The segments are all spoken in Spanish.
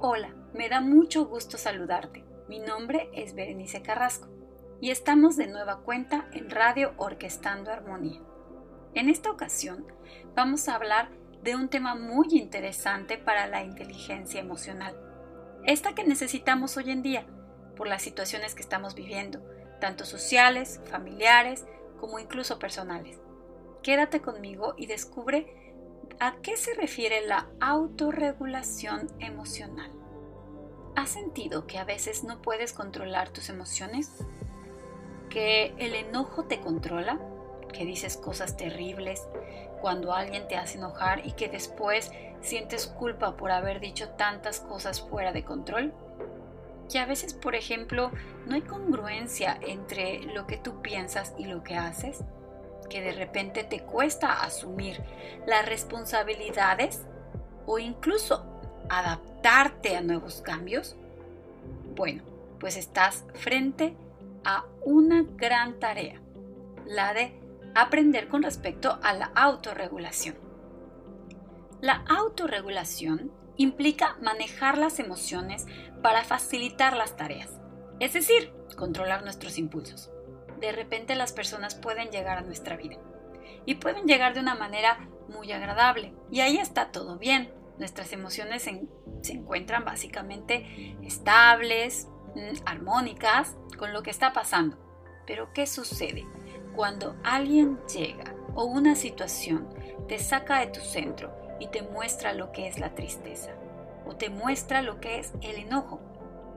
Hola, me da mucho gusto saludarte. Mi nombre es Berenice Carrasco y estamos de nueva cuenta en Radio Orquestando Armonía. En esta ocasión vamos a hablar de un tema muy interesante para la inteligencia emocional, esta que necesitamos hoy en día por las situaciones que estamos viviendo, tanto sociales, familiares, como incluso personales. Quédate conmigo y descubre a qué se refiere la autorregulación emocional. ¿Has sentido que a veces no puedes controlar tus emociones? ¿Que el enojo te controla? ¿Que dices cosas terribles cuando alguien te hace enojar y que después sientes culpa por haber dicho tantas cosas fuera de control? Que a veces, por ejemplo, no hay congruencia entre lo que tú piensas y lo que haces? ¿Que de repente te cuesta asumir las responsabilidades o incluso adaptarte a nuevos cambios? Bueno, pues estás frente a una gran tarea, la de aprender con respecto a la autorregulación. La autorregulación implica manejar las emociones para facilitar las tareas, es decir, controlar nuestros impulsos. De repente las personas pueden llegar a nuestra vida y pueden llegar de una manera muy agradable y ahí está todo bien. Nuestras emociones se, encuentran básicamente estables, mm, armónicas con lo que está pasando. Pero ¿qué sucede? Cuando alguien llega o una situación te saca de tu centro y te muestra lo que es la tristeza o te muestra lo que es el enojo.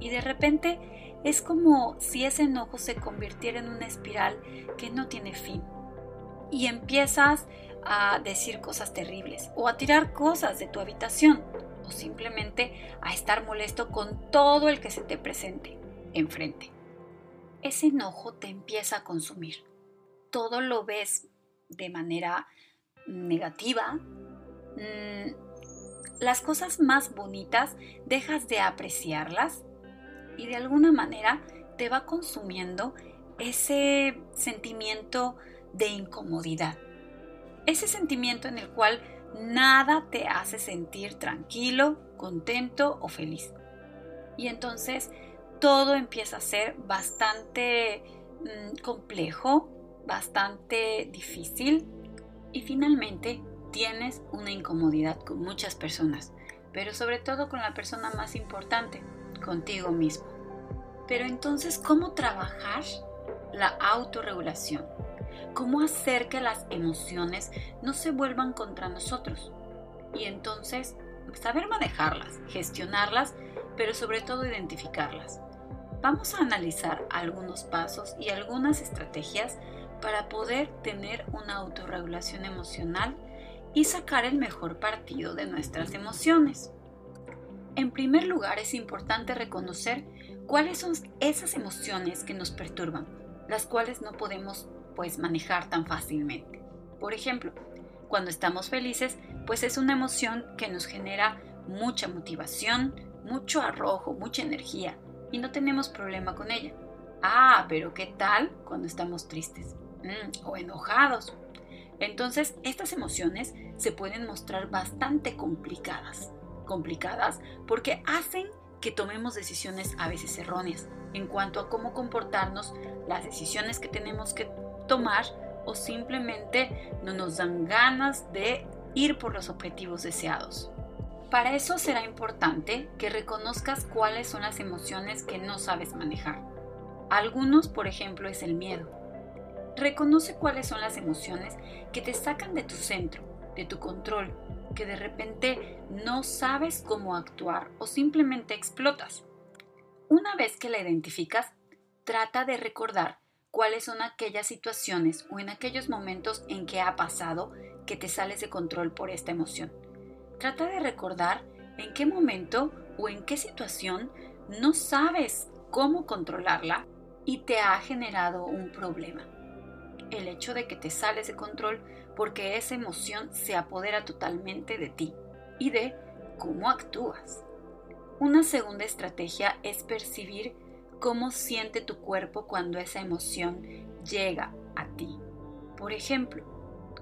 Y de repente es como si ese enojo se convirtiera en una espiral que no tiene fin. Y empiezas a decir cosas terribles o a tirar cosas de tu habitación o simplemente a estar molesto con todo el que se te presente enfrente. Ese enojo te empieza a consumir. Todo lo ves de manera negativa. Mm, las cosas más bonitas dejas de apreciarlas y de alguna manera te va consumiendo ese sentimiento de incomodidad ese sentimiento en el cual nada te hace sentir tranquilo, contento o feliz. Y entonces todo empieza a ser bastante mm, complejo, bastante difícil y finalmente tienes una incomodidad con muchas personas, pero sobre todo con la persona más importante, contigo mismo. Pero entonces, ¿cómo trabajar la autorregulación? cómo hacer que las emociones no se vuelvan contra nosotros. Y entonces, saber manejarlas, gestionarlas, pero sobre todo identificarlas. Vamos a analizar algunos pasos y algunas estrategias para poder tener una autorregulación emocional y sacar el mejor partido de nuestras emociones. En primer lugar, es importante reconocer cuáles son esas emociones que nos perturban, las cuales no podemos pues manejar tan fácilmente. Por ejemplo, cuando estamos felices, pues es una emoción que nos genera mucha motivación, mucho arrojo, mucha energía y no tenemos problema con ella. Ah, pero ¿qué tal cuando estamos tristes mm, o enojados? Entonces, estas emociones se pueden mostrar bastante complicadas. Complicadas porque hacen que tomemos decisiones a veces erróneas en cuanto a cómo comportarnos, las decisiones que tenemos que tomar o simplemente no nos dan ganas de ir por los objetivos deseados. Para eso será importante que reconozcas cuáles son las emociones que no sabes manejar. Algunos, por ejemplo, es el miedo. Reconoce cuáles son las emociones que te sacan de tu centro, de tu control, que de repente no sabes cómo actuar o simplemente explotas. Una vez que la identificas, trata de recordar cuáles son aquellas situaciones o en aquellos momentos en que ha pasado que te sales de control por esta emoción. Trata de recordar en qué momento o en qué situación no sabes cómo controlarla y te ha generado un problema. El hecho de que te sales de control porque esa emoción se apodera totalmente de ti y de cómo actúas. Una segunda estrategia es percibir cómo siente tu cuerpo cuando esa emoción llega a ti. Por ejemplo,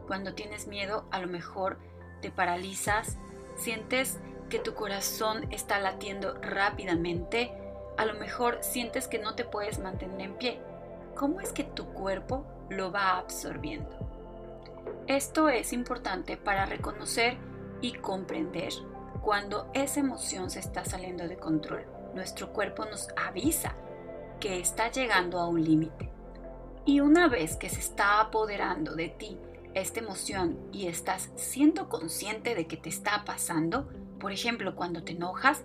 cuando tienes miedo, a lo mejor te paralizas, sientes que tu corazón está latiendo rápidamente, a lo mejor sientes que no te puedes mantener en pie. ¿Cómo es que tu cuerpo lo va absorbiendo? Esto es importante para reconocer y comprender cuando esa emoción se está saliendo de control. Nuestro cuerpo nos avisa que está llegando a un límite. Y una vez que se está apoderando de ti esta emoción y estás siendo consciente de que te está pasando, por ejemplo, cuando te enojas,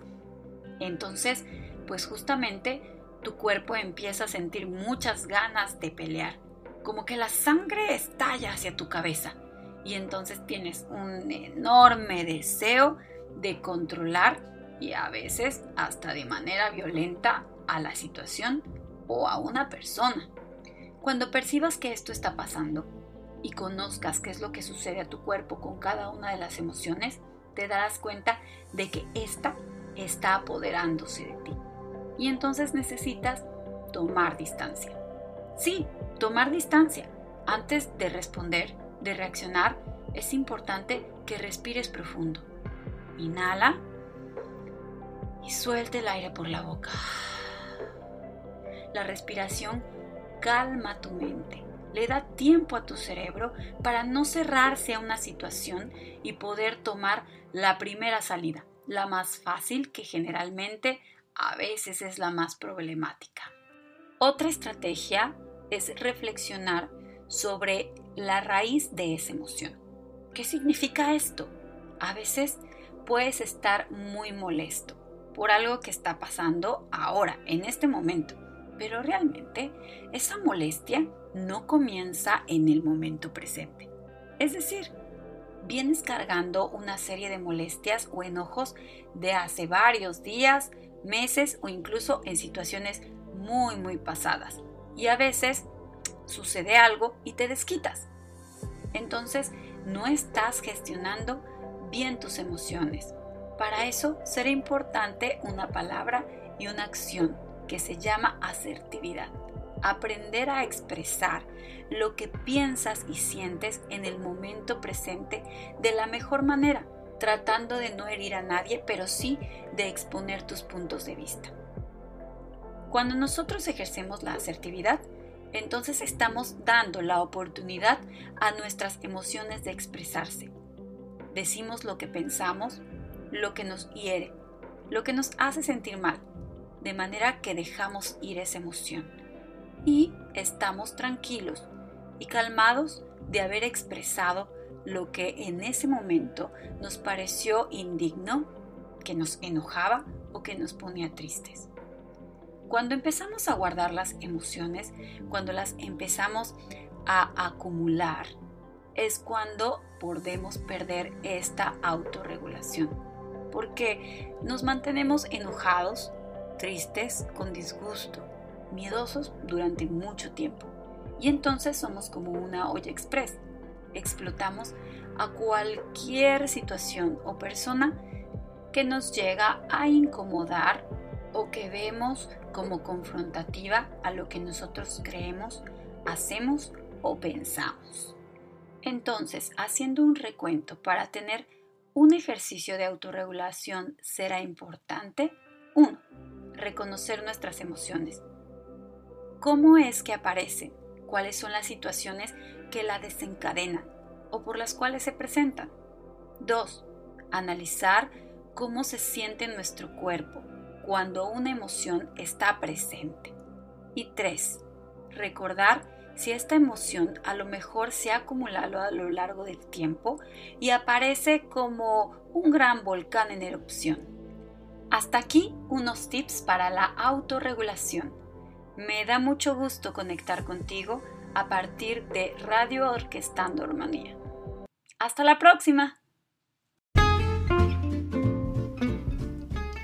entonces, pues justamente tu cuerpo empieza a sentir muchas ganas de pelear, como que la sangre estalla hacia tu cabeza y entonces tienes un enorme deseo de controlar y a veces hasta de manera violenta a la situación o a una persona. Cuando percibas que esto está pasando y conozcas qué es lo que sucede a tu cuerpo con cada una de las emociones, te darás cuenta de que esta está apoderándose de ti. Y entonces necesitas tomar distancia. Sí, tomar distancia. Antes de responder, de reaccionar, es importante que respires profundo. Inhala y suelte el aire por la boca. La respiración calma tu mente, le da tiempo a tu cerebro para no cerrarse a una situación y poder tomar la primera salida, la más fácil que generalmente a veces es la más problemática. Otra estrategia es reflexionar sobre la raíz de esa emoción. ¿Qué significa esto? A veces puedes estar muy molesto por algo que está pasando ahora, en este momento, pero realmente esa molestia no comienza en el momento presente. Es decir, vienes cargando una serie de molestias o enojos de hace varios días, meses o incluso en situaciones muy muy pasadas. Y a veces sucede algo y te desquitas. Entonces no estás gestionando bien tus emociones. Para eso será importante una palabra y una acción que se llama asertividad aprender a expresar lo que piensas y sientes en el momento presente de la mejor manera, tratando de no herir a nadie, pero sí de exponer tus puntos de vista. Cuando nosotros ejercemos la asertividad, entonces estamos dando la oportunidad a nuestras emociones de expresarse. Decimos lo que pensamos, lo que nos hiere, lo que nos hace sentir mal, de manera que dejamos ir esa emoción y estamos tranquilos y calmados de haber expresado lo que en ese momento nos pareció indigno, que nos enojaba o que nos ponía tristes. Cuando empezamos a guardar las emociones, cuando las empezamos a acumular, es cuando podemos perder esta autorregulación, porque nos mantenemos enojados, tristes, con disgusto, miedosos durante mucho tiempo. Y entonces somos como una olla express. Explotamos a cualquier situación o persona que nos llega a incomodar o que vemos como confrontativa a lo que nosotros creemos, hacemos o pensamos. Entonces, haciendo un recuento para tener un ejercicio de autorregulación será importante 1. Reconocer nuestras emociones cómo es que aparecen, cuáles son las situaciones que la desencadenan o por las cuales se presentan. 2. Analizar cómo se siente nuestro cuerpo cuando una emoción está presente. Y 3. Recordar si esta emoción a lo mejor se ha acumulado a lo largo del tiempo y aparece como un gran volcán en erupción. Hasta aquí unos tips para la autorregulación. Me da mucho gusto conectar contigo a partir de Radio Orquestando Armonía. Hasta la próxima.